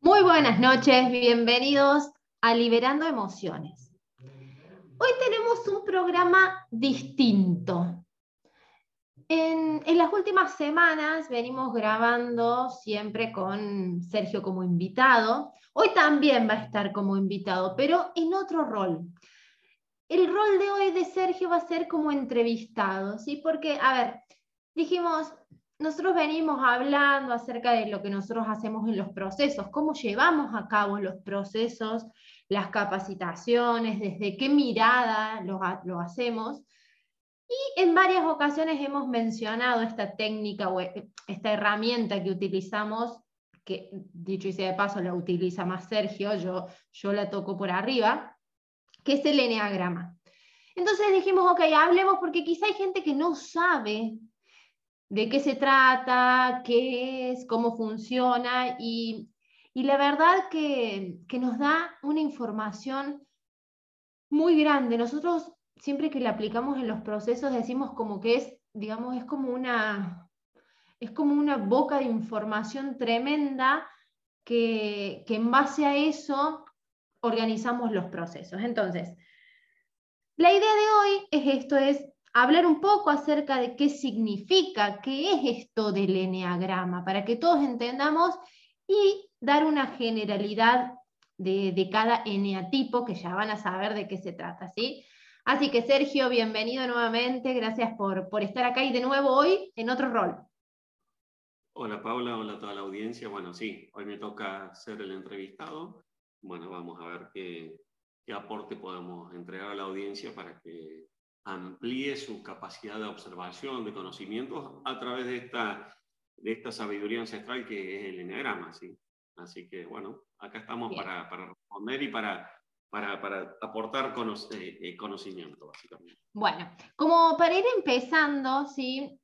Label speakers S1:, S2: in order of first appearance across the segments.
S1: Muy buenas noches, bienvenidos a Liberando Emociones. Hoy tenemos un programa distinto. En, las últimas semanas venimos grabando siempre con Sergio como invitado. Hoy también va a estar como invitado, pero en otro rol. El rol de hoy de Sergio va a ser como entrevistado, ¿sí? Porque, a ver, dijimos, nosotros venimos hablando acerca de lo que nosotros hacemos en los procesos, cómo llevamos a cabo los procesos, las capacitaciones, desde qué mirada lo, lo hacemos. Y en varias ocasiones hemos mencionado esta técnica o e, esta herramienta que utilizamos, que dicho y sea de paso la utiliza más Sergio, yo, yo la toco por arriba, que es el eneagrama. Entonces dijimos, ok, hablemos porque quizá hay gente que no sabe de qué se trata, qué es, cómo funciona y, la verdad que, nos da una información muy grande. Nosotros siempre que la aplicamos en los procesos decimos como que es, digamos, es como una, es como una boca de información tremenda que, que en base a eso organizamos los procesos. Entonces, la idea de hoy es esto, es hablar un poco acerca de qué significa, qué es esto del eneagrama, para que todos entendamos y dar una generalidad de, cada eneatipo, que ya van a saber de qué se trata, ¿sí? Así que Sergio, bienvenido nuevamente, gracias por, por estar acá y de nuevo hoy en otro rol.
S2: Hola Paula, hola a toda la audiencia. Bueno, sí, hoy me toca ser el entrevistado. Bueno, vamos a ver qué, qué aporte podemos entregar a la audiencia para que amplíe su capacidad de observación, de conocimientos a través de esta, de esta sabiduría ancestral que es el enneagrama. ¿sí? Así que bueno, acá estamos para, para, responder y para, para, para aportar eh, eh, conocimiento, básicamente.
S1: Bueno, como para ir empezando, ¿sí?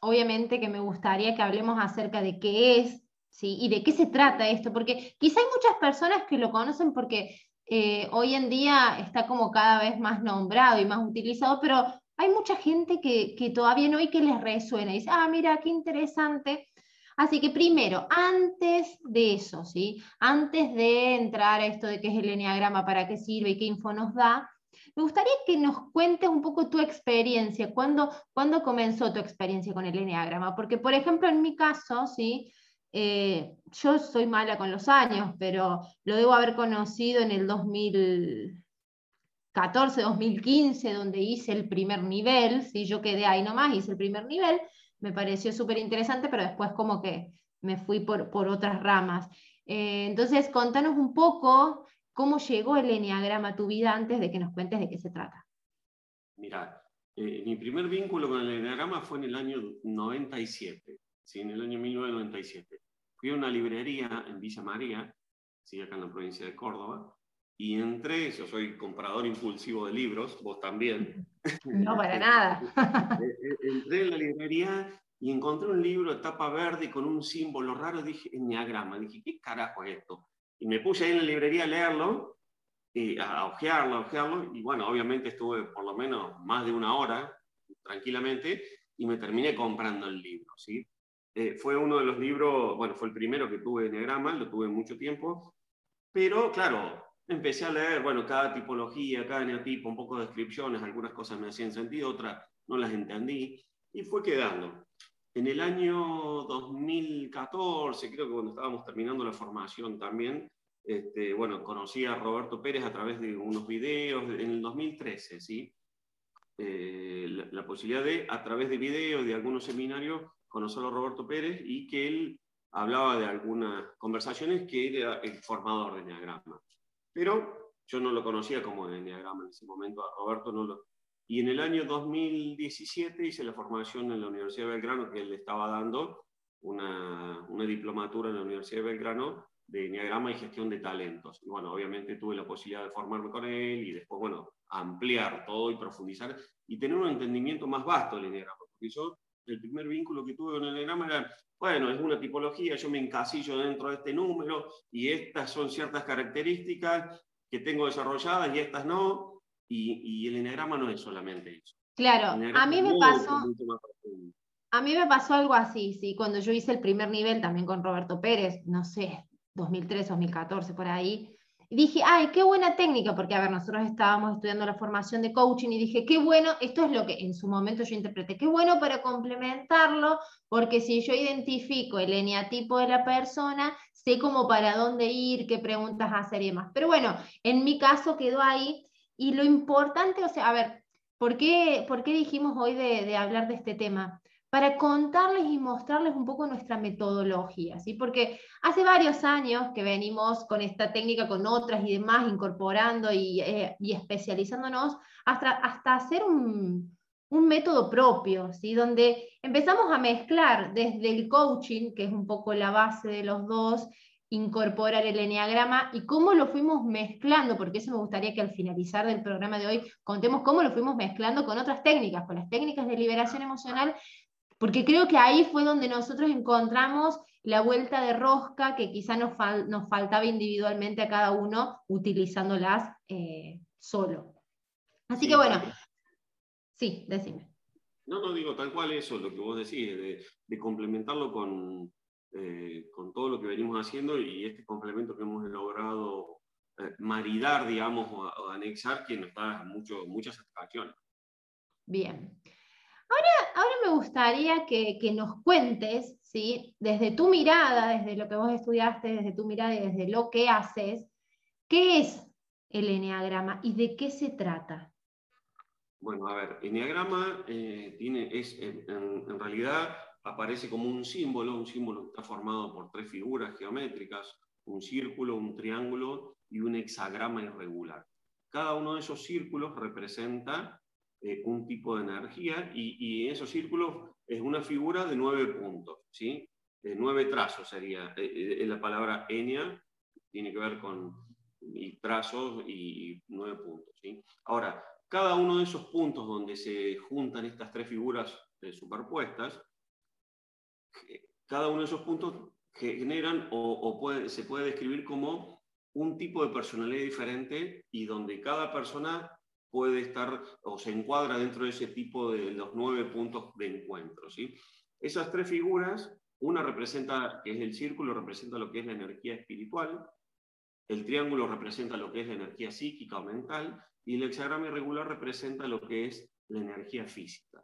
S1: obviamente que me gustaría que hablemos acerca de qué es ¿sí? y de qué se trata esto, porque quizá hay muchas personas que lo conocen porque eh, hoy en día está como cada vez más nombrado y más utilizado, pero hay mucha gente que, todavía no hay que les resuena y dice, ah, mira, qué interesante. Así que primero, antes de eso, ¿sí? antes de entrar a esto de qué es el enneagrama, para qué sirve y qué info nos da, me gustaría que nos cuentes un poco tu experiencia, ¿cuándo, ¿cuándo comenzó tu experiencia con el enneagrama? Porque, por ejemplo, en mi caso, ¿sí? Eh, yo soy mala con los años, pero lo debo haber conocido en el 2014, 2015, donde hice el primer nivel, ¿sí? yo quedé ahí nomás, hice el primer nivel, me pareció súper interesante, pero después como que me fui por, por otras ramas. Eh, entonces, contanos un poco cómo llegó el Enneagrama a tu vida antes de que nos cuentes de qué se trata.
S2: Mira, eh, mi primer vínculo con el Enneagrama fue en el año 97, ¿sí? en el año 1997 fui a una librería en Villa María, ¿sí? acá en la provincia de Córdoba, y entré, yo soy comprador impulsivo de libros, vos también.
S1: No, para nada.
S2: Eh, eh, entré en la librería y encontré un libro de tapa verde con un símbolo raro, dije, enneagrama, dije, ¿qué carajo es esto? Y me puse ahí en la librería a leerlo, y a ojearlo, a ojearlo, y bueno, obviamente estuve por lo menos más de una hora, tranquilamente, y me terminé comprando el libro, ¿sí? Eh, fue uno de los libros, bueno, fue el primero que tuve Enneagrama, lo tuve mucho tiempo, pero claro, empecé a leer, bueno, cada tipología, cada eneatipo, un poco de descripciones, algunas cosas me hacían sentido, otras no las entendí, y fue quedando. En el año 2014, creo que cuando estábamos terminando la formación también, este, bueno, conocí a Roberto Pérez a través de unos videos, en el 2013, ¿sí? Eh, la, la, posibilidad de, a través de videos, de algunos seminarios, conocer a Roberto Pérez y que él hablaba de algunas conversaciones que era el formador de Enneagrama. Pero yo no lo conocía como Enneagrama en ese momento, a Roberto no lo... Y en el año 2017 hice la formación en la Universidad de Belgrano, que él estaba dando una, una diplomatura en la Universidad de Belgrano de Enneagrama y gestión de talentos. Y bueno, obviamente tuve la posibilidad de formarme con él y después, bueno, ampliar todo y profundizar y tener un entendimiento más vasto del Enneagrama. Porque yo el primer vínculo que tuve con el enneagrama era, bueno, es una tipología, yo me encasillo dentro de este número y estas son ciertas características que tengo desarrolladas y estas no, y, el enneagrama no es solamente eso.
S1: Claro, a mí me pasó... A mí me pasó algo así, sí, cuando yo hice el primer nivel también con Roberto Pérez, no sé, 2013, 2014, por ahí. Y dije, ay, qué buena técnica, porque a ver, nosotros estábamos estudiando la formación de coaching y dije, qué bueno, esto es lo que en su momento yo interpreté, qué bueno para complementarlo, porque si yo identifico el eneatipo de la persona, sé como para dónde ir, qué preguntas hacer y demás. Pero bueno, en mi caso quedó ahí y lo importante, o sea, a ver, ¿por qué, por qué dijimos hoy de, de hablar de este tema? Para contarles y mostrarles un poco nuestra metodología, ¿sí? Porque hace varios años que venimos con esta técnica, con otras y demás, incorporando y, eh, especializándonos hasta, hasta hacer un, un, método propio, ¿sí? Donde empezamos a mezclar desde el coaching, que es un poco la base de los dos, incorporar el enneagrama y cómo lo fuimos mezclando, porque eso me gustaría que al finalizar del programa de hoy contemos cómo lo fuimos mezclando con otras técnicas, con las técnicas de liberación emocional porque creo que ahí fue donde nosotros encontramos la vuelta de rosca que quizá nos, nos faltaba individualmente a cada uno utilizándolas eh, solo. Así que bueno, sí, decime.
S2: No, no digo tal cual eso, lo que vos decís, de, complementarlo con, eh, con todo lo que venimos haciendo y este complemento que hemos logrado eh, maridar, digamos, o, anexar, que nos da mucho, muchas satisfacciones.
S1: Bien. Ahora, ahora me gustaría que, nos cuentes, ¿sí? desde tu mirada, desde lo que vos estudiaste, desde tu mirada y desde lo que haces, ¿qué es el enneagrama y de qué se trata?
S2: Bueno, a ver, enneagrama eh, tiene, es, en, realidad aparece como un símbolo, un símbolo que está formado por tres figuras geométricas, un círculo, un triángulo y un hexagrama irregular. Cada uno de esos círculos representa eh, un tipo de energía y, esos círculos es una figura de nueve puntos, ¿sí? De nueve trazos sería. Eh, eh, la palabra enia tiene que ver con trazos y, nueve puntos. Ahora, cada uno de esos puntos donde se juntan estas tres figuras superpuestas, cada uno de esos puntos generan o, se puede describir como un tipo de personalidad diferente y donde cada persona puede estar o se encuadra dentro de ese tipo de los nueve puntos de encuentro. ¿sí? Esas tres figuras, una representa, que es el círculo, representa lo que es la energía espiritual, el triángulo representa lo que es la energía psíquica o mental, y el hexagrama irregular representa lo que es la energía física.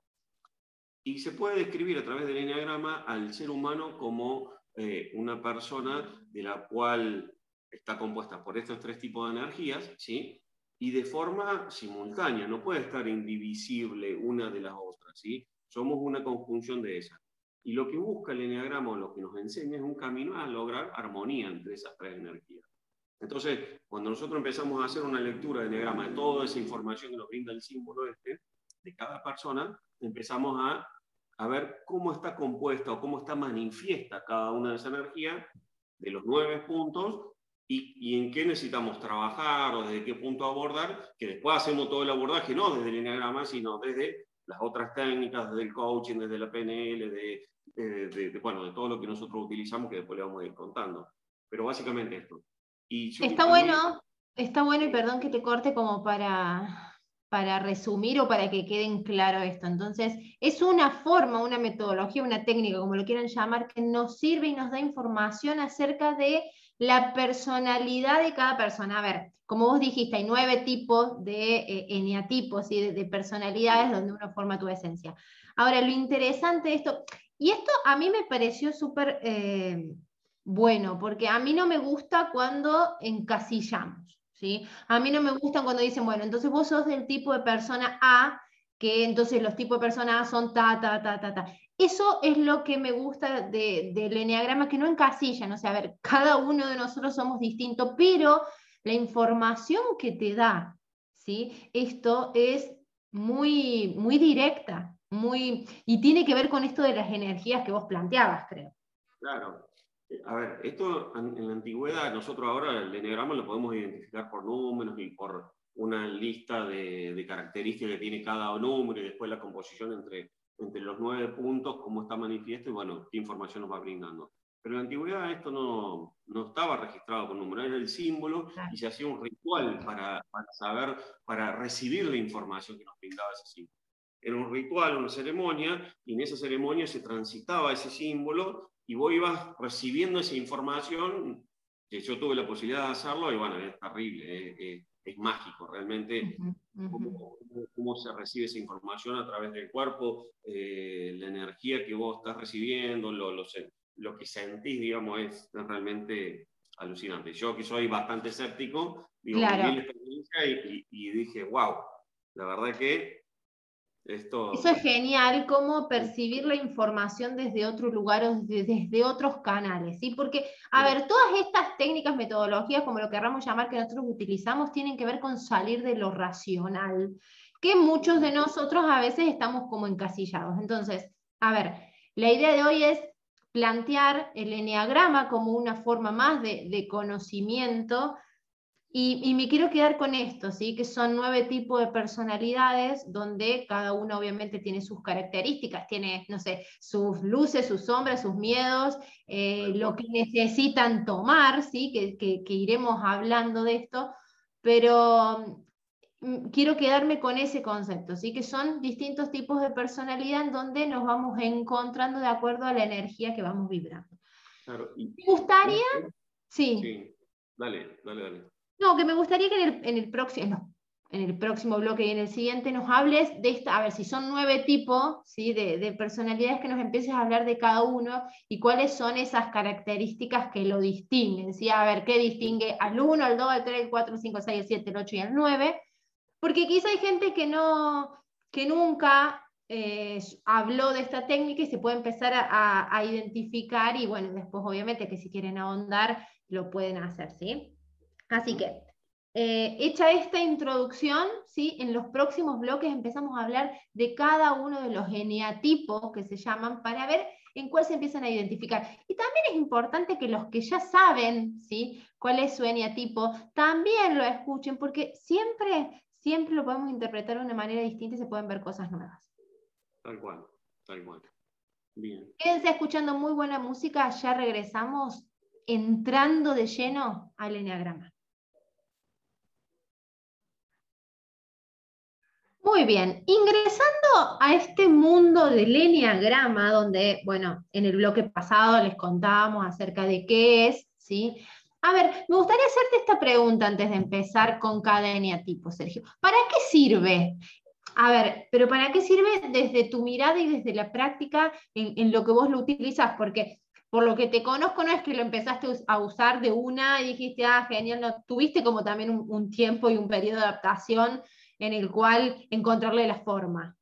S2: Y se puede describir a través del enneagrama al ser humano como eh, una persona de la cual está compuesta por estos tres tipos de energías, ¿sí? Y de forma simultánea, no puede estar indivisible una de las otras, ¿sí? Somos una conjunción de esas. Y lo que busca el enneagrama lo que nos enseña es un camino a lograr armonía entre esas tres energías. Entonces, cuando nosotros empezamos a hacer una lectura de enneagrama de toda esa información que nos brinda el símbolo este, de cada persona, empezamos a, a ver cómo está compuesta o cómo está manifiesta cada una de esas energías de los nueve puntos y, en qué necesitamos trabajar o desde qué punto abordar, que después hacemos todo el abordaje, no desde el enneagrama, sino desde las otras técnicas, desde el coaching, desde la PNL, de, de, bueno, de todo lo que nosotros utilizamos, que después le vamos a ir contando. Pero básicamente esto.
S1: Y está bueno, está bueno, y perdón que te corte como para, para resumir o para que queden claro esto. Entonces, es una forma, una metodología, una técnica, como lo quieran llamar, que nos sirve y nos da información acerca de la personalidad de cada persona. A ver, como vos dijiste, hay nueve tipos de eh, eneatipos y de, personalidades donde uno forma tu esencia. Ahora, lo interesante de esto, y esto a mí me pareció súper eh, bueno, porque a mí no me gusta cuando encasillamos, ¿sí? A mí no me gusta cuando dicen, bueno, entonces vos sos del tipo de persona A, que entonces los tipos de personas A son ta, ta, ta, ta, ta. Eso es lo que me gusta del eneagrama, que no encasilla, no sé, a ver, cada uno de nosotros somos distintos, pero la información que te da, ¿sí? Esto es muy, muy directa, muy, y tiene que ver con esto de las energías que vos planteabas, creo.
S2: Claro. A ver, esto en la antigüedad, nosotros ahora el eneagrama lo podemos identificar por números y por una lista de, de características que tiene cada número y después la composición entre entre los nueve puntos, cómo está manifiesto y bueno, qué información nos va brindando. Pero en la antigüedad esto no, no estaba registrado con número, era el símbolo y se hacía un ritual para, para, saber, para recibir la información que nos brindaba ese símbolo. Era un ritual, una ceremonia, y en esa ceremonia se transitaba ese símbolo y vos ibas recibiendo esa información que yo tuve la posibilidad de hacerlo y bueno, es terrible, es, mágico realmente Cómo, se recibe esa información a través del cuerpo, eh, la energía que vos estás recibiendo, lo, lo, lo que sentís, digamos, es realmente alucinante. Yo que soy bastante escéptico, digo, y, y, dije, wow, la verdad que esto...
S1: Eso es genial, cómo percibir la información desde otros lugares, desde, otros canales, ¿sí? Porque, a ver, todas estas técnicas, metodologías, como lo querramos llamar, que nosotros utilizamos, tienen que ver con salir de lo racional, que muchos de nosotros a veces estamos como encasillados. Entonces, a ver, la idea de hoy es plantear el enneagrama como una forma más de, de conocimiento y, me quiero quedar con esto, ¿sí? que son nueve tipos de personalidades donde cada uno obviamente tiene sus características, tiene, no sé, sus luces, sus sombras, sus miedos, eh, lo que necesitan tomar, ¿sí? Que, que, iremos hablando de esto, pero mm, quiero quedarme con ese concepto, ¿sí? que son distintos tipos de personalidad en donde nos vamos encontrando de acuerdo a la energía que vamos vibrando. ¿Me gustaría?
S2: Sí. sí. Dale, dale, dale.
S1: No, que me gustaría que en el, próximo, en el próximo bloque y en el siguiente nos hables de esta, a ver si son nueve tipos ¿sí? de, personalidades que nos empieces a hablar de cada uno y cuáles son esas características que lo distinguen, ¿sí? a ver qué distingue al 1, al 2, al 3, al 4, al 5, al 6, al 7, al 8 y al 9, porque quizá hay gente que, no, que nunca eh, habló de esta técnica y se puede empezar a, a, identificar y bueno, después obviamente que si quieren ahondar lo pueden hacer, ¿sí? Así que, eh, hecha esta introducción, ¿sí? en los próximos bloques empezamos a hablar de cada uno de los eneatipos que se llaman para ver en cuál se empiezan a identificar. Y también es importante que los que ya saben ¿sí? cuál es su eneatipo, también lo escuchen, porque siempre, siempre lo podemos interpretar de una manera distinta y se pueden ver cosas nuevas.
S2: Tal cual, tal cual. Bien.
S1: Quédense escuchando muy buena música, ya regresamos entrando de lleno al eneagrama. Muy bien, ingresando a este mundo del enneagrama, donde, bueno, en el bloque pasado les contábamos acerca de qué es, ¿sí? A ver, me gustaría hacerte esta pregunta antes de empezar con cada eneatipo, Sergio. ¿Para qué sirve? A ver, pero ¿para qué sirve desde tu mirada y desde la práctica en, lo que vos lo utilizas? Porque por lo que te conozco, no es que lo empezaste a usar de una y dijiste, ah, genial, no, tuviste como también un tiempo y un periodo de adaptación en el cual encontrarle la forma.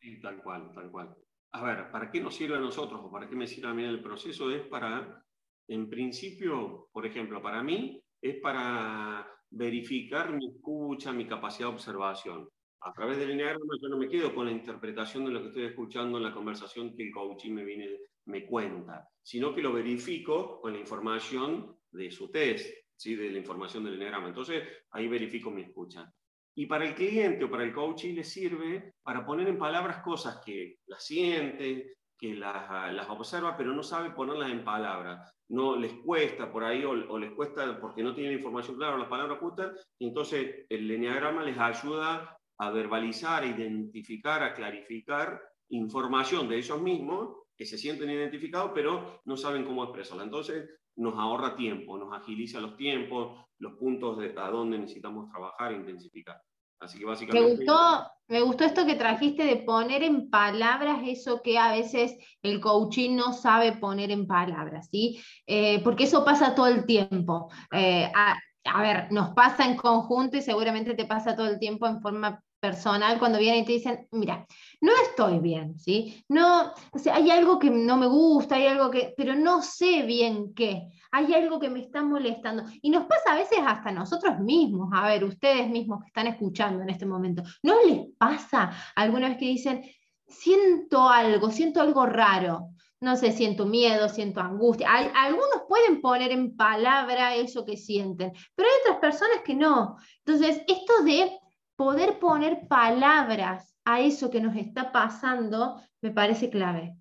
S2: Sí, tal cual, tal cual. A ver, ¿para qué nos sirve a nosotros o para qué me sirve a mí el proceso? Es para, en principio, por ejemplo, para mí, es para verificar mi escucha, mi capacidad de observación. A través del lineagrama yo no me quedo con la interpretación de lo que estoy escuchando en la conversación que el coaching me, viene, me cuenta, sino que lo verifico con la información de su test, ¿sí? de la información del lineagrama. Entonces, ahí verifico mi escucha. Y para el cliente o para el coaching le sirve para poner en palabras cosas que las siente, que las, observa, pero no sabe ponerlas en palabras. No les cuesta por ahí o, les cuesta porque no tienen información clara las palabras justas. Y entonces el enneagrama les ayuda a verbalizar, a identificar, a clarificar información de ellos mismos que se sienten identificados, pero no saben cómo expresarla. Entonces, nos ahorra tiempo, nos agiliza los tiempos, los puntos de a dónde necesitamos trabajar e intensificar. Así que básicamente...
S1: Me gustó, me gustó esto que trajiste de poner en palabras eso que a veces el coaching no sabe poner en palabras, ¿sí? Eh, porque eso pasa todo el tiempo. Eh, a, a, ver, nos pasa en conjunto y seguramente te pasa todo el tiempo en forma personal cuando vienen y te dicen, mira, no estoy bien, ¿sí? No, o sea, hay algo que no me gusta, hay algo que, pero no sé bien qué, hay algo que me está molestando. Y nos pasa a veces hasta nosotros mismos, a ver, ustedes mismos que están escuchando en este momento, ¿no les pasa alguna vez que dicen, siento algo, siento algo raro? No sé, siento miedo, siento angustia. Algunos pueden poner en palabra eso que sienten, pero hay otras personas que no. Entonces, esto de poder poner palabras a eso que nos está pasando me parece clave.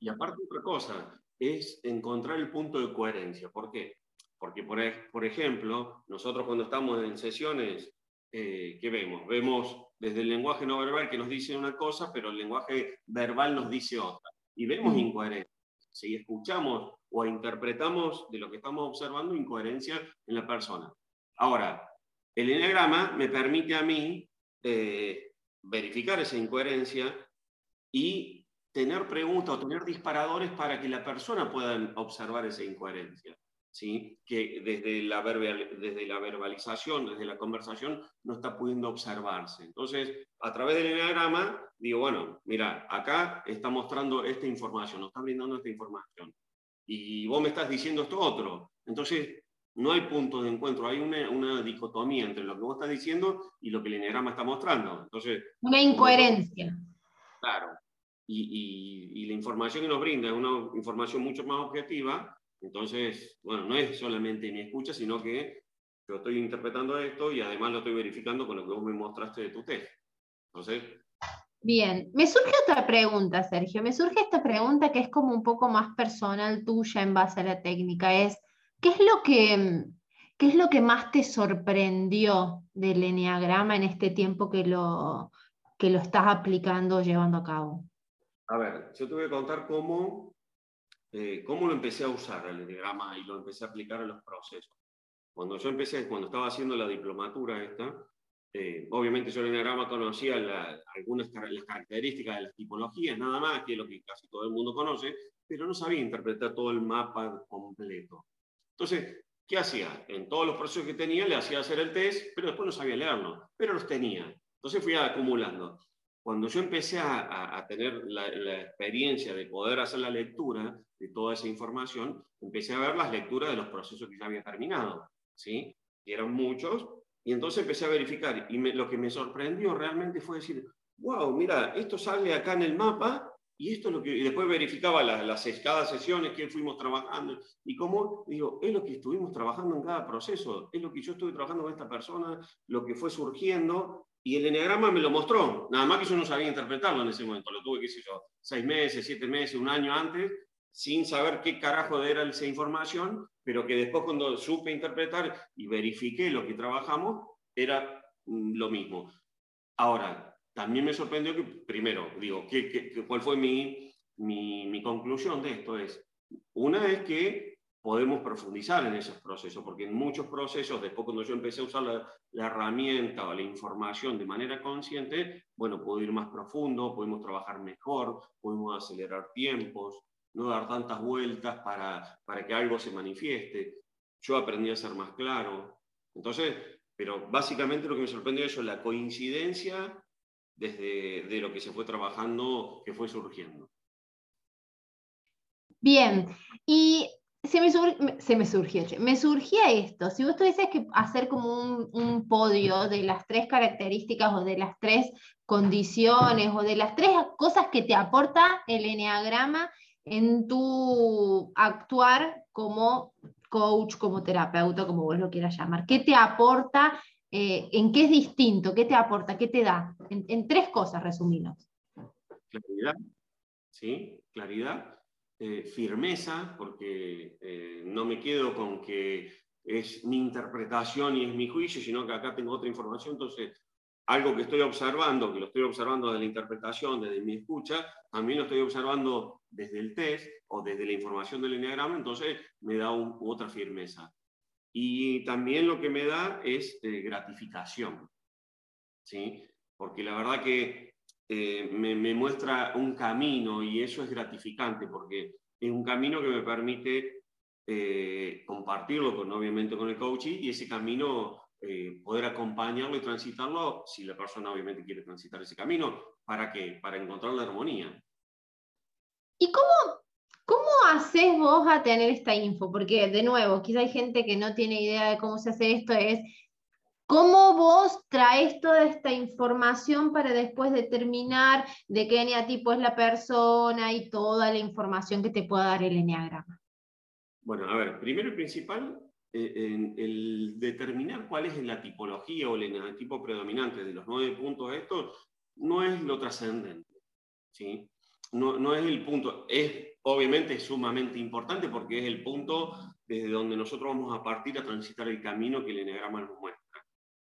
S2: Y aparte otra cosa, es encontrar el punto de coherencia. ¿Por qué? Porque, por, por ejemplo, nosotros cuando estamos en sesiones, eh, ¿qué vemos? Vemos desde el lenguaje no verbal que nos dice una cosa, pero el lenguaje verbal nos dice otra. Y vemos mm. incoherencia. si escuchamos o interpretamos de lo que estamos observando incoherencia en la persona. Ahora, el enneagrama me permite a mí eh, verificar esa incoherencia y tener preguntas o tener disparadores para que la persona pueda observar esa incoherencia. ¿sí? que desde la, desde la verbalización, desde la conversación, no está pudiendo observarse. Entonces, a través del enneagrama, digo, bueno, mira, acá está mostrando esta información, nos está brindando esta información. Y vos me estás diciendo esto otro. Entonces, no hay punto de encuentro, hay una, una, dicotomía entre lo que vos estás diciendo y lo que el enneagrama está mostrando. Entonces,
S1: una incoherencia.
S2: Claro. Y, y, y, la información que nos brinda es una información mucho más objetiva entonces, bueno, no es solamente mi escucha, sino que yo estoy interpretando esto y además lo estoy verificando con lo que vos me mostraste de tu test. Entonces...
S1: Bien, me surge otra pregunta, Sergio. Me surge esta pregunta que es como un poco más personal tuya en base a la técnica. Es, ¿qué es lo que, qué es lo que más te sorprendió del enneagrama en este tiempo que lo, que lo estás aplicando llevando a cabo?
S2: A ver, yo te voy a contar cómo eh, cómo lo empecé a usar el diagrama y lo empecé a aplicar en los procesos. Cuando yo empecé, cuando estaba haciendo la diplomatura esta, eh, obviamente yo el diagrama conocía algunas las características de las tipologías, nada más, que es lo que casi todo el mundo conoce, pero no sabía interpretar todo el mapa completo. Entonces, ¿qué hacía? En todos los procesos que tenía le hacía hacer el test, pero después no sabía leerlo, pero los tenía. Entonces fui acumulando. Cuando yo empecé a, tener la, experiencia de poder hacer la lectura de toda esa información, empecé a ver las lecturas de los procesos que ya había terminado, ¿sí? Y eran muchos, y entonces empecé a verificar, y lo que me sorprendió realmente fue decir, wow, mira, esto sale acá en el mapa, y esto es lo que, y después verificaba las, las cada sesiones que fuimos trabajando, y cómo, digo, es lo que estuvimos trabajando en cada proceso, es lo que yo estuve trabajando con esta persona, lo que fue surgiendo, y el enneagrama me lo mostró, nada más que yo no sabía interpretarlo en ese momento, lo tuve, qué sé yo, seis meses, siete meses, un año antes, sin saber qué carajo era esa información, pero que después cuando supe interpretar y verifiqué lo que trabajamos, era mm, lo mismo. Ahora, también me sorprendió que, primero, digo, ¿qué, cuál fue mi, mi, mi conclusión de esto? Es, una es que podemos profundizar en esos procesos, porque en muchos procesos, después cuando yo empecé a usar la, herramienta o la información de manera consciente, bueno, puedo ir más profundo, podemos trabajar mejor, podemos acelerar tiempos, no dar tantas vueltas para, para que algo se manifieste. Yo aprendí a ser más claro. Entonces, pero básicamente lo que me sorprendió es la coincidencia desde de lo que se fue trabajando, que fue surgiendo.
S1: Bien, y se me, se me surgió, me surgía esto, si vos tuvieses que hacer como un, un, podio de las tres características o de las tres condiciones o de las tres cosas que te aporta el enneagrama en tu actuar como coach, como terapeuta, como vos lo quieras llamar, ¿qué te aporta? Eh, ¿En qué es distinto? ¿Qué te aporta? ¿Qué te da? En, en tres cosas, resumidos.
S2: Claridad, ¿sí? Claridad eh, firmeza, porque eh, no me quedo con que es mi interpretación y es mi juicio, sino que acá tengo otra información, entonces algo que estoy observando, que lo estoy observando desde la interpretación, desde mi escucha, también lo estoy observando desde el test o desde la información del enneagrama, entonces me da otra firmeza. Y también lo que me da es eh, gratificación, ¿sí? Porque la verdad que eh, me, muestra un camino y eso es gratificante porque es un camino que me permite eh, compartirlo con, obviamente con el coach y ese camino eh, poder acompañarlo y transitarlo si la persona obviamente quiere transitar ese camino. ¿Para qué? Para encontrar la armonía.
S1: ¿Y cómo haces vos a tener esta info? Porque de nuevo, quizá hay gente que no tiene idea de cómo se hace esto, es ¿Cómo vos traes toda esta información para después determinar de qué eneatipo es la persona y toda la información que te pueda dar el eneagrama?
S2: Bueno, a ver, primero y principal, eh, el determinar cuál es la tipología o el eneatipo predominante de los nueve puntos estos no es lo trascendente. ¿sí? No, no es el punto, es obviamente sumamente importante porque es el punto desde donde nosotros vamos a partir a transitar el camino que el eneagrama nos muestra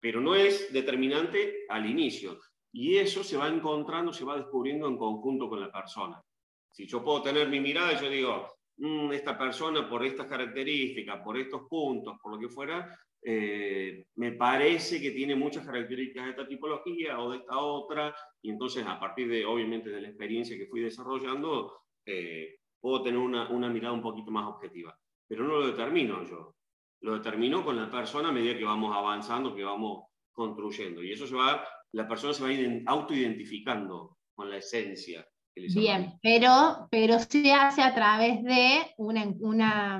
S2: pero no es determinante al inicio. Y eso se va encontrando, se va descubriendo en conjunto con la persona. Si yo puedo tener mi mirada yo digo, mm, esta persona por estas características, por estos puntos, por lo que fuera, eh, me parece que tiene muchas características de esta tipología o de esta otra, y entonces a partir de, obviamente, de la experiencia que fui desarrollando, eh, puedo tener una, una, mirada un poquito más objetiva. Pero no lo determino yo, lo determino con la persona a medida que vamos avanzando, que vamos construyendo, y eso se va, la persona se va autoidentificando con la esencia.
S1: Bien, pero, pero se hace a través de una, una,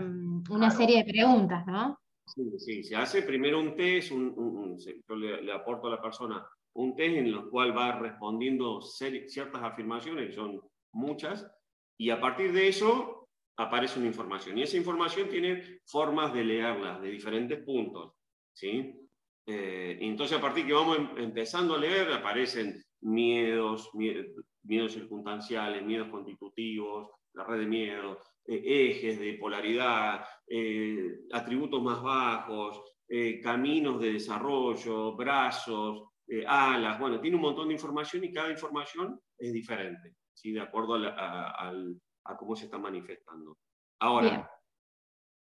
S1: una serie de preguntas, ¿no?
S2: Sí, sí, se hace primero un test, un, yo le, aporto a la persona un test en el cual va respondiendo ciertas afirmaciones, que son muchas, y a partir de eso aparece una información. Y esa información tiene formas de leerla de diferentes puntos. ¿sí? Eh, entonces, a partir que vamos em, empezando a leer, aparecen miedos, miedos circunstanciales, miedos constitutivos, la red de miedos, eh, ejes de polaridad, eh, atributos más bajos, caminos de desarrollo, brazos, alas, bueno, tiene un montón de información y cada información es diferente, ¿sí? de acuerdo a, cómo se está manifestando. Ahora,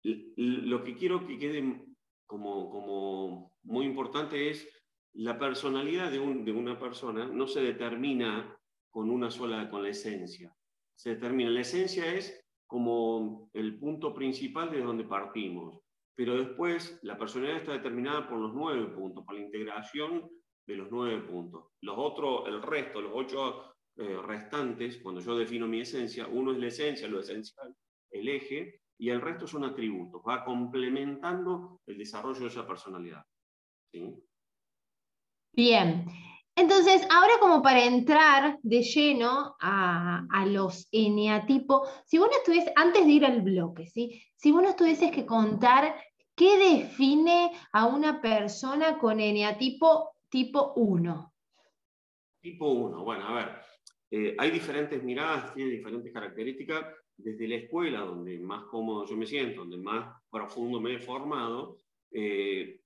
S2: lo que quiero que quede como, como muy importante es la personalidad de, de una persona no se determina con una sola, con la esencia. Se determina, la esencia es como el punto principal de donde partimos. Pero después la personalidad está determinada por los nueve puntos, por la integración de los nueve puntos. Los otros, el resto, los ocho eh, restantes, cuando yo defino mi esencia, uno es la esencia, lo esencial, el eje, y el resto son atributos. Va complementando el desarrollo de esa personalidad.
S1: Bien. Entonces, ahora como para entrar de lleno a, los eneatipos, si vos no estuviese, antes de ir al bloque, ¿sí? si vos no tuvieses que contar qué define a una persona con eneatipo tipo 1.
S2: Tipo 1, bueno, a ver, eh, hay diferentes miradas, tiene diferentes características. Desde la escuela, donde más cómodo yo me siento, donde más profundo me he formado, eh,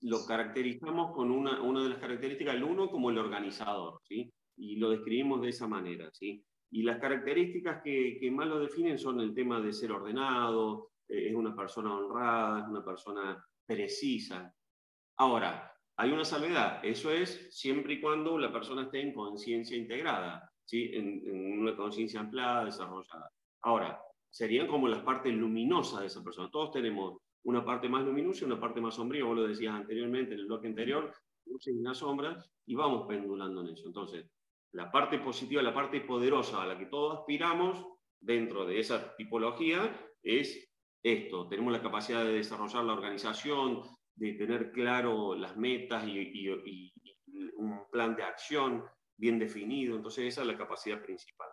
S2: lo caracterizamos con una, de las características, el uno como el organizador, ¿sí? Y lo describimos de esa manera, ¿sí? Y las características que, que más lo definen son el tema de ser ordenado, eh, es una persona honrada, es una persona precisa. Ahora, hay una salvedad, eso es siempre y cuando la persona esté en conciencia integrada, ¿sí? en, una conciencia ampliada, desarrollada. Ahora, serían como las partes luminosas de esa persona. Todos tenemos una parte más luminosa y una parte más sombría, vos lo decías anteriormente en el bloque anterior, luces y las sombras, y vamos pendulando en eso. Entonces, la parte positiva, la parte poderosa a la que todos aspiramos dentro de esa tipología es esto, tenemos la capacidad de desarrollar la organización, de tener claro las metas y, un plan de acción bien definido, entonces esa es la capacidad principal.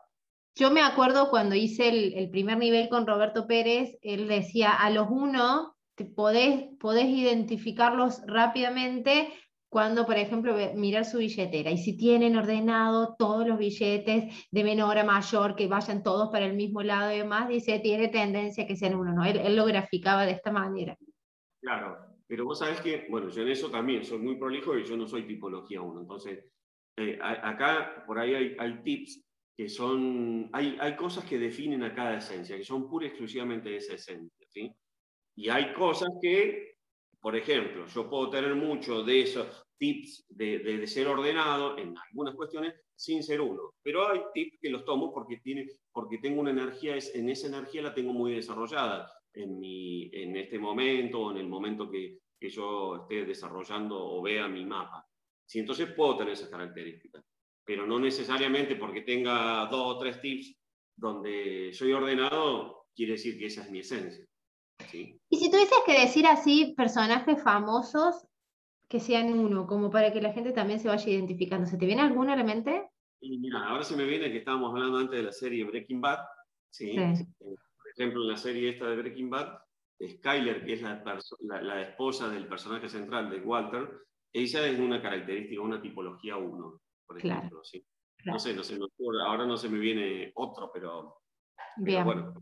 S1: Yo me acuerdo cuando hice el, el, primer nivel con Roberto Pérez, él decía, a los uno podés, podés identificarlos rápidamente cuando, por ejemplo, mirar su billetera y si tienen ordenado todos los billetes de menor a mayor, que vayan todos para el mismo lado y demás, dice, tiene tendencia que sean uno, ¿no? Él, lo graficaba de esta manera.
S2: Claro, pero vos sabés que, bueno, yo en eso también soy muy prolijo y yo no soy tipología 1, entonces eh, acá por ahí hay, hay, tips que son, hay, hay cosas que definen a cada esencia, que son pura y exclusivamente de esa esencia, ¿sí? Y hay cosas que, por ejemplo, yo puedo tener mucho de esos tips de, de, ser ordenado en algunas cuestiones sin ser uno, pero hay tips que los tomo porque, tiene, porque tengo una energía, en esa energía la tengo muy desarrollada en, mi, en este momento o en el momento que, que yo esté desarrollando o vea mi mapa. Sí, entonces puedo tener esas características, pero no necesariamente porque tenga dos o tres tips donde soy ordenado, quiere decir que esa es mi esencia.
S1: Y si tuvieses que decir así personajes famosos que sean uno, como para que la gente también se vaya identificando, ¿se te viene alguno a la mente?
S2: Y mira, ahora se me viene que estábamos hablando antes de la serie Breaking Bad, ¿sí? Eh, por ejemplo, en la serie esta de Breaking Bad, Skyler, que es la, la, esposa del personaje central de Walter, ella es una característica, una tipología 1, por ejemplo. ¿sí? No sé, no sé, ahora no se me viene otro, pero, pero bueno,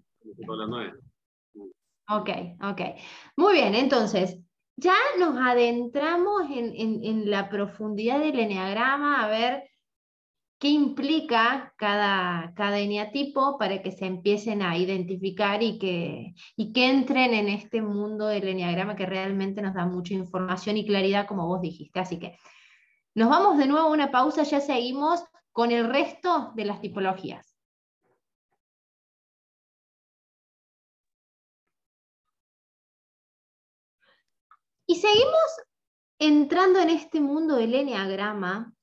S2: hablando de
S1: Ok, ok. Muy bien, entonces, ya nos adentramos en, la profundidad del eneagrama, a ver qué implica cada, cada eneatipo para que se empiecen a identificar y que, y que entren en este mundo del eneagrama que realmente nos da mucha información y claridad, como vos dijiste. Así que nos vamos de nuevo a una pausa, ya seguimos con el resto de las tipologías. Y seguimos entrando en este mundo del eneagrama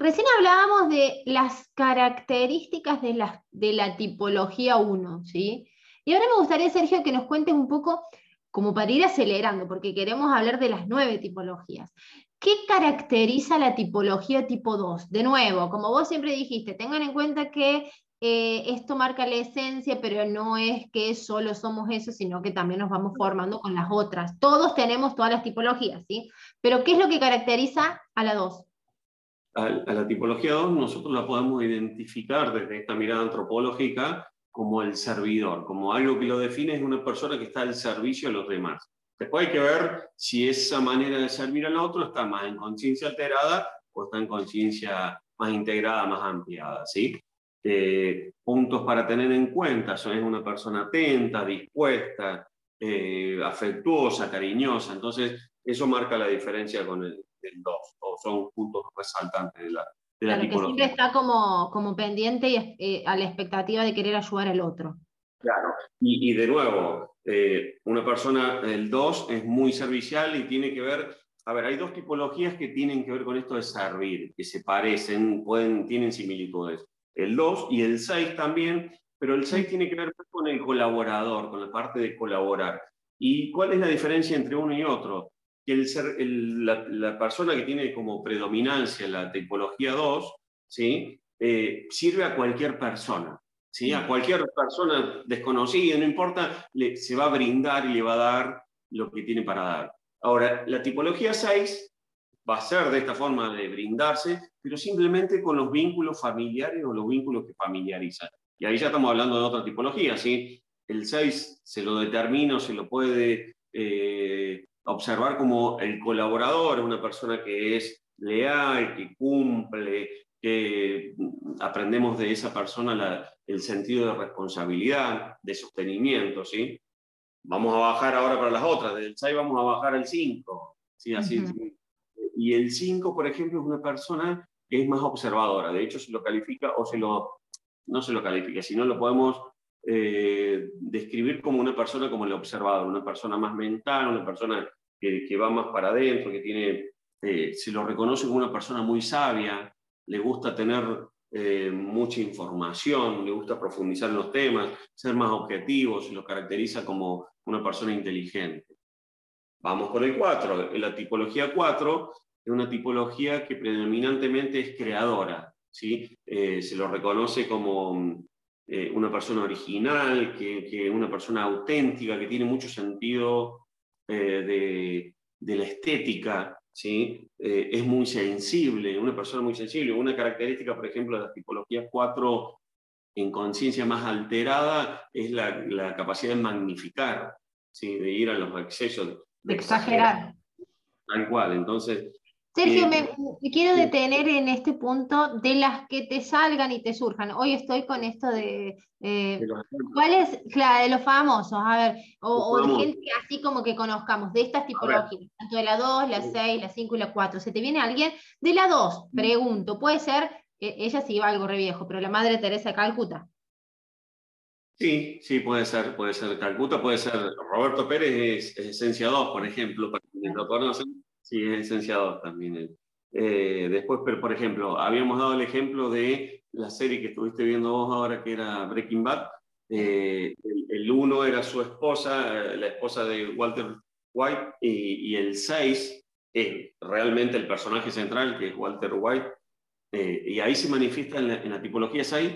S1: Recién hablábamos de las características de la, tipología 1, ¿sí? Y ahora me gustaría, Sergio, que nos cuentes un poco, como para ir acelerando, porque queremos hablar de las nueve tipologías. ¿Qué caracteriza la tipología tipo 2? De nuevo, como vos siempre dijiste, tengan en cuenta que eh, esto marca la esencia, pero no es que solo somos eso, sino que también nos vamos formando con las otras. Todos tenemos todas las tipologías, ¿sí? Pero ¿qué es lo que caracteriza a la 2?
S2: A, la tipología 2 nosotros la podemos identificar desde esta mirada antropológica como el servidor, como algo que lo define es una persona que está al servicio de los demás. Después hay que ver si esa manera de servir al otro está más en conciencia alterada o está en conciencia más integrada, más ampliada. ¿sí? Eh, puntos para tener en cuenta, es una persona atenta, dispuesta, eh, afectuosa, cariñosa. Entonces, eso marca la diferencia con el, del 2, o son puntos resaltantes de la, de la
S1: claro, que siempre está como, como pendiente y eh, a la expectativa de querer ayudar al otro.
S2: Claro, y, y de nuevo, eh, una persona, el 2 es muy servicial y tiene que ver, a ver, hay dos tipologías que tienen que ver con esto de servir, que se parecen, pueden, tienen similitudes. El 2 y el 6 también, pero el 6 tiene que ver con el colaborador, con la parte de colaborar. ¿Y cuál es la diferencia entre uno y otro? Que el ser, la, persona que tiene como predominancia la tipología 2, ¿sí? Eh, sirve a cualquier persona, ¿sí? a cualquier persona desconocida, no importa, le, se va a brindar y le va a dar lo que tiene para dar. Ahora, la tipología 6 va a ser de esta forma de brindarse, pero simplemente con los vínculos familiares o los vínculos que familiarizan. Y ahí ya estamos hablando de otra tipología, ¿sí? El 6 se lo determina se lo puede eh, observar como el colaborador, una persona que es leal, que cumple, que aprendemos de esa persona el sentido de responsabilidad, de sostenimiento, ¿sí? Vamos a bajar ahora para las otras, del 6 vamos a bajar al 5, ¿sí? Así, Y el 5, por ejemplo, es una persona que es más observadora, de hecho se lo califica o se lo, no se lo califica, sino lo podemos eh, describir como una persona como el observador, una persona más mental, una persona que, va más para adentro, que tiene, eh, se lo reconoce como una persona muy sabia, le gusta tener eh, mucha información, le gusta profundizar en los temas, ser más objetivo, se lo caracteriza como una persona inteligente. Vamos con el 4. La tipología 4 es una tipología que predominantemente es creadora. ¿sí? Se lo reconoce como una persona original, que, que, una persona auténtica, que tiene mucho sentido eh, de, la estética, ¿sí? Eh, es muy sensible, una persona muy sensible. Una característica, por ejemplo, de la tipología 4 en conciencia más alterada es la, capacidad de magnificar, ¿sí? de ir a los excesos.
S1: De, exagerar.
S2: Tal cual, entonces
S1: Sergio, me, quiero detener en este punto de las que te salgan y te surjan. Hoy estoy con esto de. Eh, ¿Cuáles? Claro, de los famosos, a ver, o, de gente así como que conozcamos, de estas tipologías, tanto de la 2, la 6, la 5 y la 4. ¿Se te viene alguien? De la 2, mm. pregunto, puede ser, ella sí iba algo re viejo, pero la madre Teresa de Calcuta.
S2: Sí, sí, puede ser, puede ser Calcuta, puede ser Roberto Pérez, es, esencia 2, por ejemplo, para quienes lo conocen Sí, es licenciado también. Eh, después, pero, por ejemplo, habíamos dado el ejemplo de la serie que estuviste viendo vos ahora, que era Breaking Bad. Eh, el, uno era su esposa, eh, la esposa de Walter White, y, el 6 es realmente el personaje central, que es Walter White. y ahí se manifiesta en la, tipología 6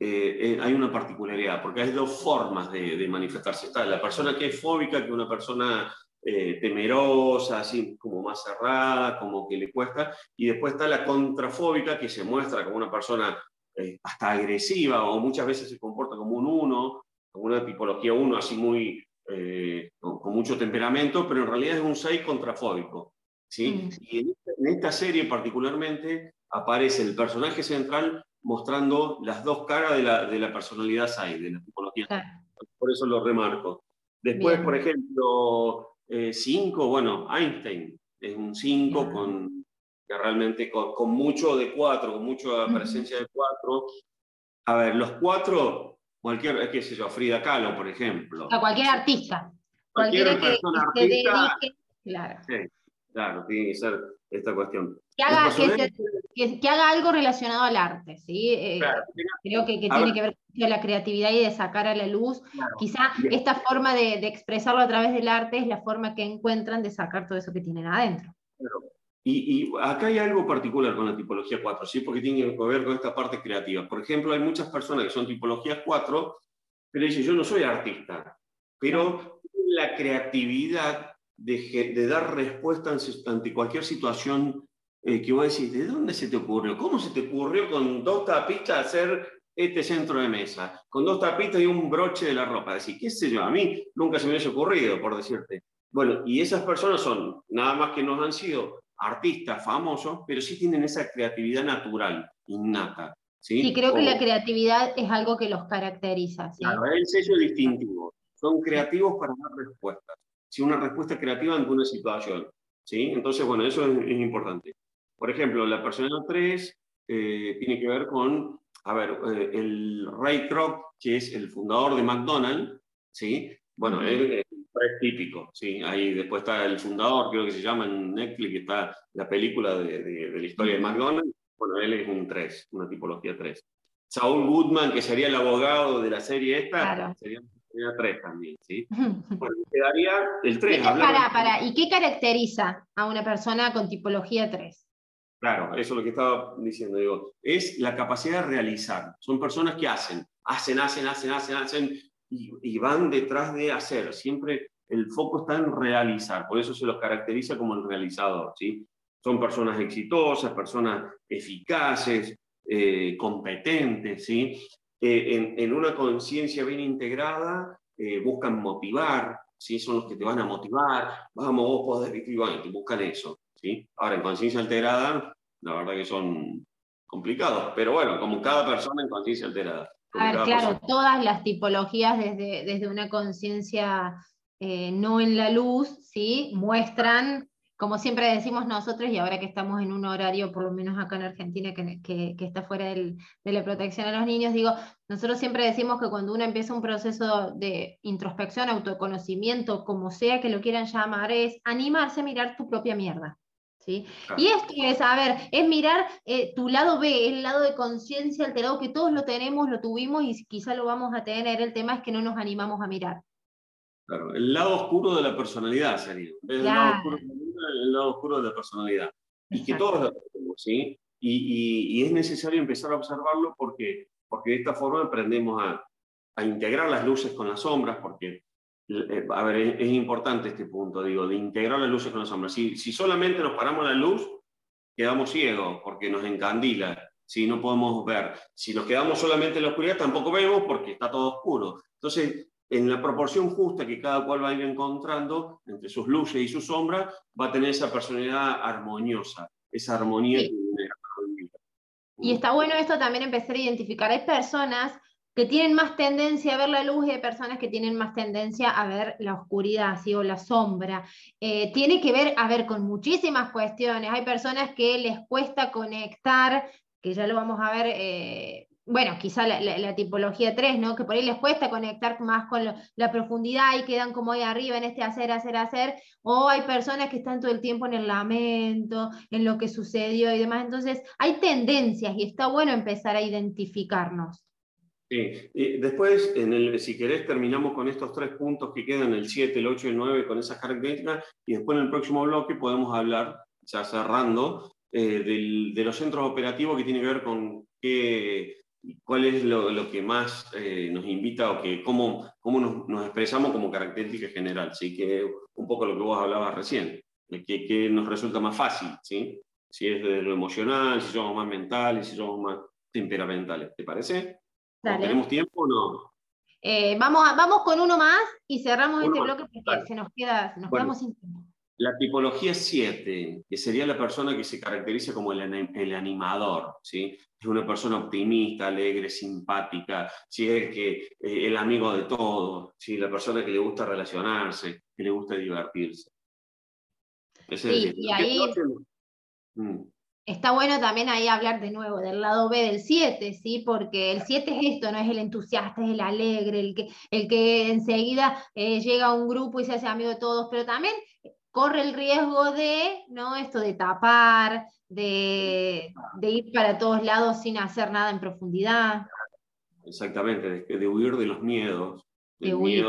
S2: hay una particularidad, porque hay dos formas de, de, manifestarse. Está la persona que es fóbica, que una persona eh, temerosa, así como más cerrada, como que le cuesta, y después está la contrafóbica que se muestra como una persona eh, hasta agresiva o muchas veces se comporta como un uno, como una tipología uno así muy, eh, con, mucho temperamento, pero en realidad es un 6 contrafóbico. ¿sí? Mm. Y en esta, serie particularmente aparece el personaje central mostrando las dos caras de la, de la personalidad SAI, de la tipología. Por eso lo remarco. Después, por ejemplo, 5, eh, bueno, Einstein es un 5 con realmente con, mucho de 4, con mucha presencia de 4. A ver, los 4, cualquier, qué sé yo, Frida Kahlo, por ejemplo.
S1: A cualquier artista.
S2: Cualquier persona artista. claro. Sí, claro, tiene que ser esta cuestión.
S1: Que haga, algo relacionado al arte, ¿sí? Eh, creo que, tiene que ver con la creatividad y de sacar a la luz. Quizá esta forma de, expresarlo a través del arte es la forma que encuentran de sacar todo eso que tienen adentro.
S2: Y, acá hay algo particular con la tipología 4, ¿sí? porque tiene que ver con esta parte creativa. Por ejemplo, hay muchas personas que son tipologías 4, pero dicen, yo no soy artista, pero la creatividad de, dar respuesta ante cualquier situación eh, que vos decís, ¿de dónde se te ocurrió? ¿Cómo se te ocurrió con dos tapitas hacer este centro de mesa? Con dos tapitas y un broche de la ropa. Decir, qué sé yo, a mí nunca se me hubiese ocurrido, por decirte. Bueno, y esas personas son, nada más que nos han sido artistas famosos, pero sí tienen esa creatividad natural, innata. Sí,
S1: sí creo que la creatividad es algo que los caracteriza. ¿sí?
S2: Claro, es el sello distintivo. Son creativos para dar respuestas una respuesta creativa ante una situación. ¿sí? Entonces, bueno, eso es, importante. Por ejemplo, la personalidad 3 eh, tiene que ver con, a ver, eh, el Ray Kroc, que es el fundador de McDonald's, ¿sí? Bueno, es típico, ¿sí? Ahí después está el fundador, creo que se llama en Netflix, está la película de, la historia de McDonald's. Bueno, él es un 3, una tipología 3. Saul Goodman, que sería el abogado de la serie esta, sería Sería 3 también, ¿sí? Bueno, quedaría el 3.
S1: Para, para, ¿y qué caracteriza a una persona con tipología 3?
S2: Claro, eso es lo que estaba diciendo, digo, es la capacidad de realizar. Son personas que hacen, hacen, hacen, hacen, hacen, hacen, y, van detrás de hacer. Siempre el foco está en realizar, por eso se los caracteriza como el realizador, ¿sí? Son personas exitosas, personas eficaces, eh, competentes, ¿sí? En, una conciencia bien integrada eh, buscan motivar, ¿sí? son los que te van a motivar, vamos, vos podés, y te buscan eso. ¿sí? Ahora, en conciencia alterada, la verdad que son complicados, pero bueno, como cada persona en conciencia alterada.
S1: A ver, claro, todas las tipologías desde, desde una conciencia eh, no en la luz, ¿sí? muestran como siempre decimos nosotros, y ahora que estamos en un horario, por lo menos acá en Argentina, que, está fuera de la protección a los niños, digo, nosotros siempre decimos que cuando uno empieza un proceso de introspección, autoconocimiento, como sea que lo quieran llamar, es animarse a mirar tu propia mierda. ¿Sí? Y esto es, a ver, es mirar eh, tu lado B, el lado de conciencia alterado que todos lo tenemos, lo tuvimos y quizá lo vamos a tener. El tema es que no nos animamos a mirar.
S2: Claro, el lado oscuro de la personalidad sería. El, lado oscuro, el, lado oscuro, de la personalidad. Y que todos lo tenemos, ¿sí? Y, y, es necesario empezar a observarlo porque, porque de esta forma aprendemos a, a integrar las luces con las sombras, porque, eh, a ver, es, importante este punto, digo, de integrar las luces con las sombras. Si, si solamente nos paramos la luz, quedamos ciegos porque nos encandila, si no podemos ver. Si nos quedamos solamente en la oscuridad, tampoco vemos porque está todo oscuro. Entonces, en la proporción justa que cada cual va a ir encontrando entre sus luces y sus sombras, va a tener esa personalidad armoniosa, esa armonía.
S1: Y está bueno esto también empezar a identificar. Hay personas que tienen más tendencia a ver la luz y hay personas que tienen más tendencia a ver la oscuridad o la sombra. Eh, tiene que ver, a ver, con muchísimas cuestiones. Hay personas que les cuesta conectar, que ya lo vamos a ver eh, bueno, quizá la, tipología 3, ¿no? Que por ahí les cuesta conectar más con la profundidad y quedan como ahí arriba en este hacer, hacer, hacer, o hay personas que están todo el tiempo en el lamento, en lo que sucedió y demás. Entonces, hay tendencias y está bueno empezar a identificarnos.
S2: Sí, y después, en el, si querés, terminamos con estos tres puntos que quedan, el 7, el 8 y el 9, con esas características, y después en el próximo bloque podemos hablar, ya cerrando, eh, de los centros operativos que tiene que ver con qué cuál es lo, que más eh, nos invita o que, cómo, cómo nos, expresamos como característica general, ¿sí? que un poco lo que vos hablabas recién, que, que nos resulta más fácil, ¿sí? si es de lo emocional, si somos más mentales, si somos más temperamentales. ¿Te parece? ¿Tenemos tiempo o no?
S1: Eh, vamos, vamos con uno más y cerramos este bloque porque se nos queda, nos quedamos sin tiempo.
S2: La tipología 7, que sería la persona que se caracteriza como el, el animador, ¿sí? Es una persona optimista, alegre, simpática, ¿sí? es que, eh, el amigo de todos, ¿sí? la persona que le gusta relacionarse, que le gusta divertirse.
S1: sí, y ahí mm. está bueno también ahí hablar de nuevo del lado B del 7, ¿sí? porque el 7 es esto, no es el entusiasta, es el alegre, el que, el que enseguida eh, llega a un grupo y se hace amigo de todos, pero también corre el riesgo de, ¿no? Esto de tapar, de, ir para todos lados sin hacer nada en profundidad.
S2: Exactamente, de, huir de los miedos, de huir.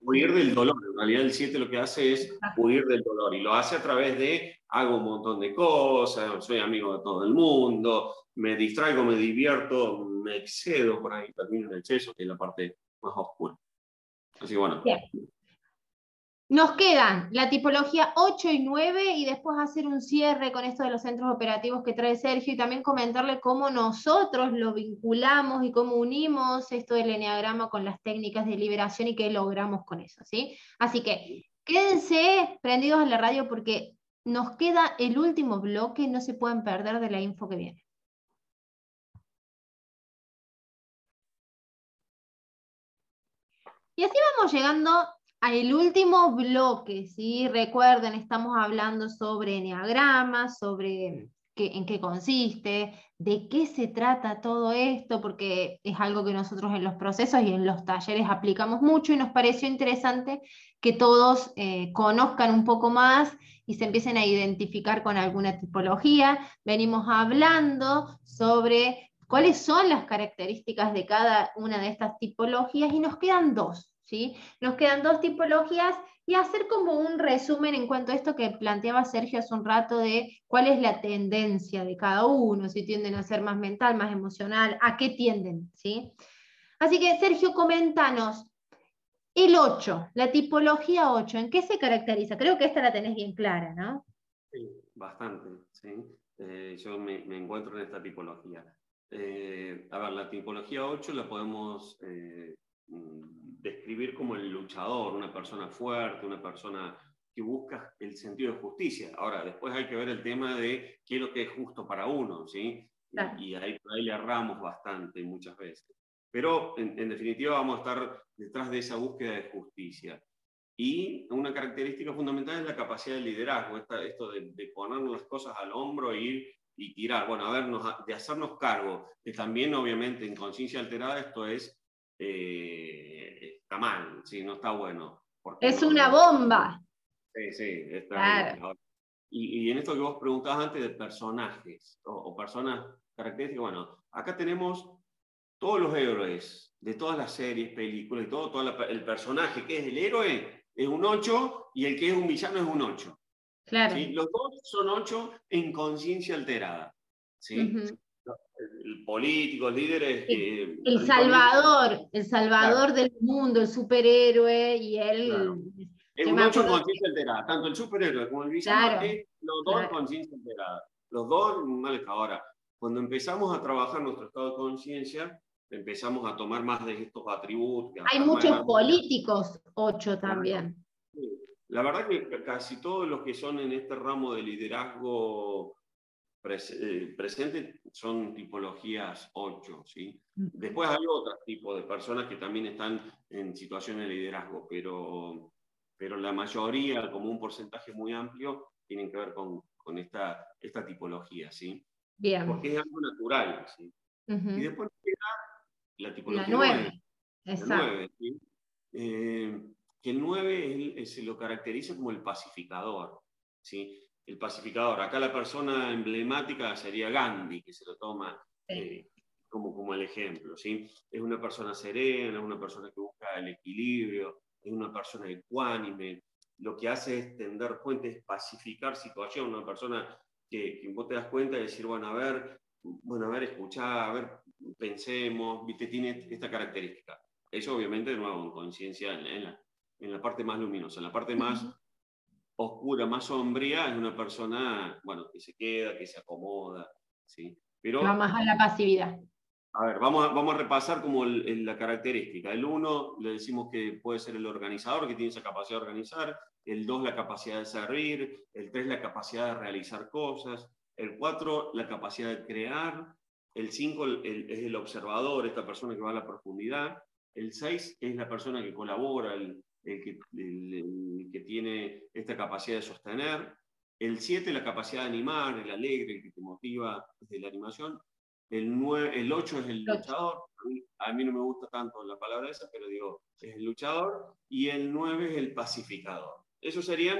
S2: huir del dolor. En realidad el 7 lo que hace es huir del dolor y lo hace a través de hago un montón de cosas, soy amigo de todo el mundo, me distraigo, me divierto, me excedo, por ahí termino en exceso, que es la parte más oscura. Así que bueno.
S1: Nos quedan la tipología 8 y 9 y después hacer un cierre con esto de los centros operativos que trae Sergio y también comentarle cómo nosotros lo vinculamos y cómo unimos esto del eneagrama con las técnicas de liberación y qué logramos con eso, ¿sí? Así que quédense prendidos a la radio porque nos queda el último bloque, no se pueden perder de la info que viene. Y así vamos llegando el último bloque, ¿sí? Recuerden, estamos hablando sobre enneagramas, sobre qué, en qué consiste, de qué se trata todo esto, porque es algo que nosotros en los procesos y en los talleres aplicamos mucho y nos pareció interesante que todos eh, conozcan un poco más y se empiecen a identificar con alguna tipología. Venimos hablando sobre cuáles son las características de cada una de estas tipologías y nos quedan dos. Nos quedan dos tipologías y hacer como un resumen en cuanto a esto que planteaba Sergio hace un rato de cuál es la tendencia de cada uno, si tienden a ser más mental, más emocional, a qué tienden, ¿sí? Así que Sergio, coméntanos, el 8, la tipología 8, ¿en qué se caracteriza? Creo que esta la tenés bien clara, ¿no?
S2: Sí, bastante, sí. Eh, yo me, encuentro en esta tipología. Eh, a ver, la tipología 8 la podemos eh, describir como el luchador, una persona fuerte, una persona que busca el sentido de justicia. Ahora, después hay que ver el tema de qué es lo que es justo para uno, ¿sí? Y, ahí, ahí le erramos bastante muchas veces. Pero en, definitiva vamos a estar detrás de esa búsqueda de justicia. Y una característica fundamental es la capacidad de liderazgo, esto de, de ponernos las cosas al hombro e ir y tirar, bueno, a ver, de hacernos cargo, que también obviamente en conciencia alterada esto es eh, está mal, sí, no está bueno.
S1: Es una bomba.
S2: Sí, sí, está y, en esto que vos preguntabas antes de personajes o, personas características, bueno, acá tenemos todos los héroes de todas las series, películas y todo, todo el personaje que es el héroe es un 8 y el que es un villano es un 8. Claro. Los dos son 8 en conciencia alterada. ¿sí? Políticos, líderes.
S1: el Salvador, el Salvador del mundo, el superhéroe y él.
S2: Es un ocho conciencia alterada, tanto el superhéroe como el villano, los dos conciencia alterada. Los dos mal ahora. Cuando empezamos a trabajar nuestro estado de conciencia, empezamos a tomar más de estos atributos.
S1: Hay muchos políticos, ocho también.
S2: La verdad que casi todos los que son en este ramo de liderazgo eh, presente son tipologías 8, ¿sí? Después hay otros tipos de personas que también están en situaciones de liderazgo, pero, pero la mayoría, como un porcentaje muy amplio, tienen que ver con, con esta, esta tipología, ¿sí? Bien. Porque es algo natural, ¿sí? Y después queda la tipología 9. Exacto. Eh, que el 9 se lo caracteriza como el pacificador, ¿sí? El pacificador. Acá la persona emblemática sería Gandhi, que se lo toma eh, como, como el ejemplo. ¿sí? Es una persona serena, es una persona que busca el equilibrio, es una persona ecuánime. Lo que hace es tender puentes, pacificar situación, una persona que, que vos te das cuenta y decir, bueno, a ver, bueno, a ver, escuchá, a ver, pensemos, ¿viste? tiene esta característica. Eso obviamente, de nuevo, en conciencia, en, la, en la parte más luminosa, en la parte más oscura, más sombría, es una persona, bueno, que se queda, que se acomoda, ¿sí?
S1: Pero, va más a la pasividad.
S2: A ver, vamos a, vamos a repasar como la característica. El 1 le decimos que puede ser el organizador, que tiene esa capacidad de organizar. El 2 la capacidad de servir. El 3 la capacidad de realizar cosas. El 4 la capacidad de crear. El 5 es el observador, esta persona que va a la profundidad. El 6 es la persona que colabora, el, que, que, tiene esta capacidad de sostener. El 7, la capacidad de animar, el alegre, el que te motiva desde la animación. El, 9, el 8 es el luchador. A mí, no me gusta tanto la palabra esa, pero digo, es el luchador. Y el 9 es el pacificador. Esos serían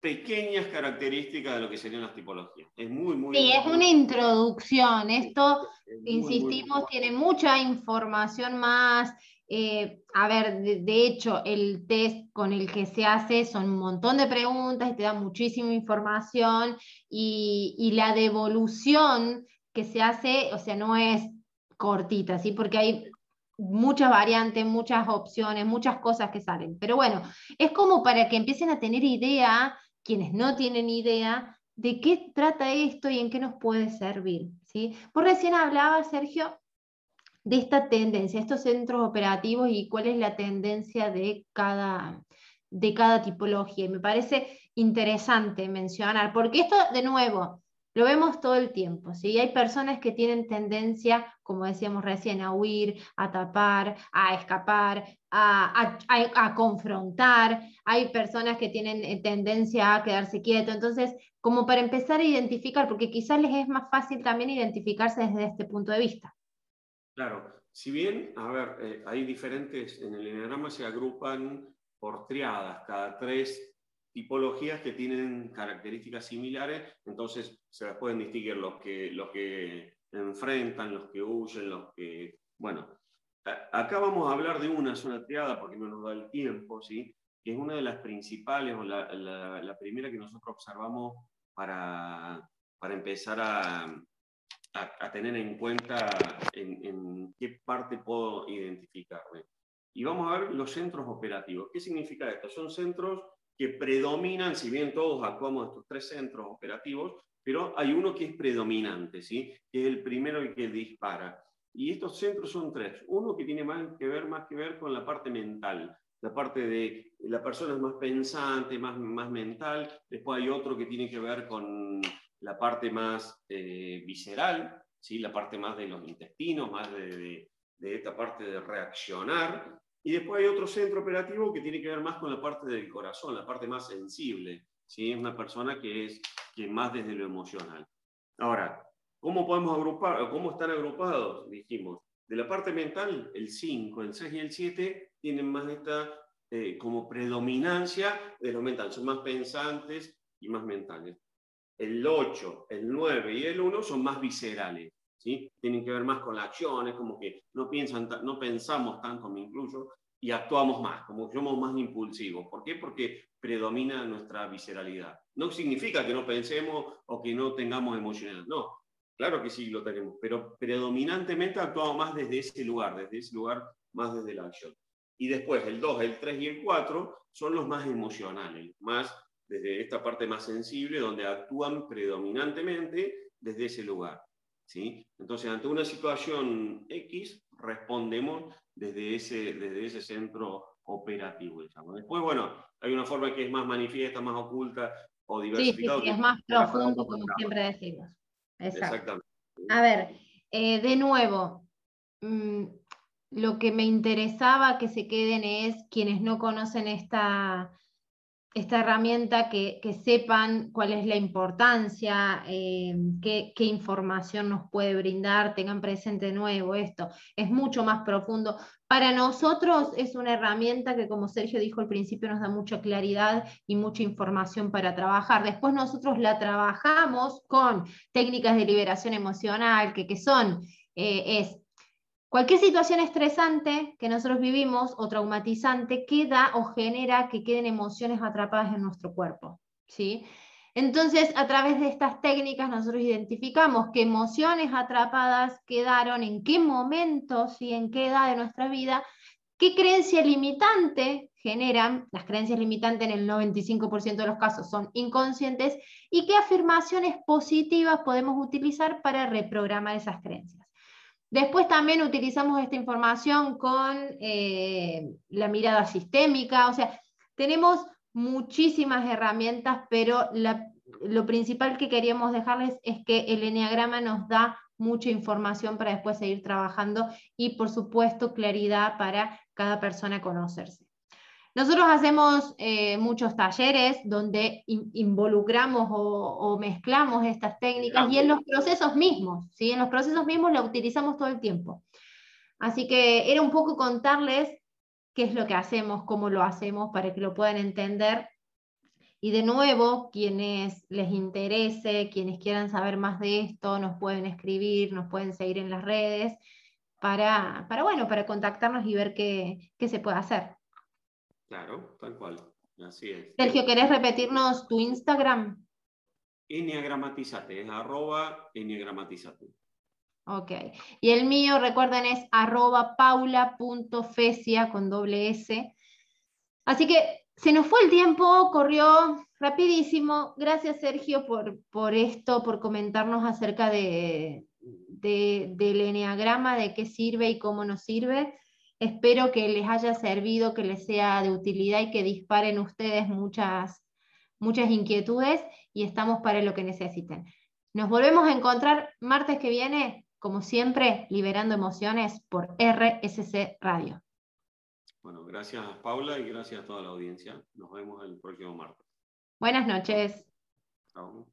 S2: pequeñas características de lo que serían las tipologías. Es muy, muy...
S1: Sí, es una introducción. Esto, insistimos, tiene mucha información más. Eh, a ver, de, hecho, el test con el que se hace son un montón de preguntas y te da muchísima información y, y la devolución que se hace, o sea, no es cortita, ¿sí? Porque hay muchas variantes, muchas opciones, muchas cosas que salen. Pero bueno, es como para que empiecen a tener idea quienes no tienen idea de qué trata esto y en qué nos puede servir. ¿sí? Por recién hablaba, Sergio, de esta tendencia, estos centros operativos y cuál es la tendencia de cada, de cada tipología. Y me parece interesante mencionar, porque esto, de nuevo, lo vemos todo el tiempo, ¿sí? Hay personas que tienen tendencia, como decíamos recién, a huir, a tapar, a escapar, a, confrontar. Hay personas que tienen eh, tendencia a quedarse quieto. Entonces, como para empezar a identificar, porque quizás les es más fácil también identificarse desde este punto de vista.
S2: Claro, si bien, a ver, eh, hay diferentes, en el enneagrama se agrupan por triadas, cada tres tipologías que tienen características similares, entonces se las pueden distinguir los que, los que enfrentan, los que huyen, los que... Bueno, acá vamos a hablar de una sola triada porque no nos da el tiempo, ¿sí? que es una de las principales o la, la, primera que nosotros observamos para, para empezar a, a, tener en cuenta en, qué parte puedo identificarme. Y vamos a ver los centros operativos. ¿Qué significa esto? Son centros que predominan, si bien todos actuamos en estos tres centros operativos, pero hay uno que es predominante, ¿sí? que es el primero el que dispara. Y estos centros son tres. Uno que tiene más que ver, más que ver con la parte mental, la parte de la persona es más pensante, más, más mental. Después hay otro que tiene que ver con la parte más eh, visceral, ¿sí? la parte más de los intestinos, más de, de esta parte de reaccionar. Y después hay otro centro operativo que tiene que ver más con la parte del corazón, la parte más sensible. ¿sí? Es una persona que es que más desde lo emocional. Ahora, ¿cómo podemos agrupar, cómo están agrupados? Dijimos, de la parte mental, el 5, el 6 y el 7 tienen más esta eh, como predominancia de lo mental, son más pensantes y más mentales. El 8, el 9 y el 1 son más viscerales. Tienen que ver más con las acciones, como que no, piensan, no pensamos tanto, me incluyo, y actuamos más, como que somos más impulsivos. ¿Por qué? Porque predomina nuestra visceralidad. No significa que no pensemos o que no tengamos emocionalidad, no. Claro que sí lo tenemos, pero predominantemente actuamos más desde ese lugar, desde ese lugar más desde la acción. Y después el 2, el 3 y el 4 son los más emocionales, más desde esta parte más sensible, donde actúan predominantemente desde ese lugar. ¿sí? Entonces, ante una situación X, respondemos desde ese, desde ese centro operativo. Después, bueno, hay una forma que es más manifiesta, más oculta o diversificada.
S1: Sí, sí, es más profundo, como siempre decimos. Exactamente. A ver, eh, de nuevo, mm, lo que me interesaba que se queden es quienes no conocen esta, esta herramienta, que, sepan cuál es la importancia, eh, qué, información nos puede brindar, tengan presente nuevo esto. Es mucho más profundo. Para nosotros es una herramienta que, como Sergio dijo al principio, nos da mucha claridad y mucha información para trabajar. Después nosotros la trabajamos con técnicas de liberación emocional, que, que son, eh, es Cualquier situación estresante que nosotros vivimos o traumatizante queda o genera que queden emociones atrapadas en nuestro cuerpo. ¿sí? Entonces, a través de estas técnicas nosotros identificamos qué emociones atrapadas quedaron, en qué momentos y en qué edad de nuestra vida, qué creencia limitante generan, las creencias limitantes en el 95% de los casos son inconscientes, y qué afirmaciones positivas podemos utilizar para reprogramar esas creencias. Después también utilizamos esta información con eh, la mirada sistémica, o sea, tenemos muchísimas herramientas, pero lo principal que queríamos dejarles es que el enneagrama nos da mucha información para después seguir trabajando y, por supuesto, claridad para cada persona conocerse. Nosotros hacemos eh, muchos talleres donde involucramos o, mezclamos estas técnicas y en los procesos mismos, ¿sí? en los procesos mismos la utilizamos todo el tiempo. Así que era un poco contarles qué es lo que hacemos, cómo lo hacemos, para que lo puedan entender. Y de nuevo, quienes les interese, quienes quieran saber más de esto, nos pueden escribir, nos pueden seguir en las redes para, para bueno, para contactarnos y ver qué, qué se puede hacer.
S2: Claro, tal cual. Así es.
S1: Sergio, ¿querés repetirnos tu Instagram?
S2: Enneagramatizate, es arroba enneagramatizate.
S1: Ok. Y el mío, recuerden, es arroba paula.fesia con doble S. Así que se nos fue el tiempo, corrió rapidísimo. Gracias, Sergio, por, por esto, por comentarnos acerca de, del enneagrama, de qué sirve y cómo nos sirve. Espero que les haya servido, que les sea de utilidad y que disparen ustedes muchas, muchas inquietudes y estamos para lo que necesiten. Nos volvemos a encontrar martes que viene, como siempre, liberando emociones por RSC Radio.
S2: Bueno, gracias Paula y gracias a toda la audiencia. Nos vemos el próximo martes.
S1: Buenas noches.
S2: Chao.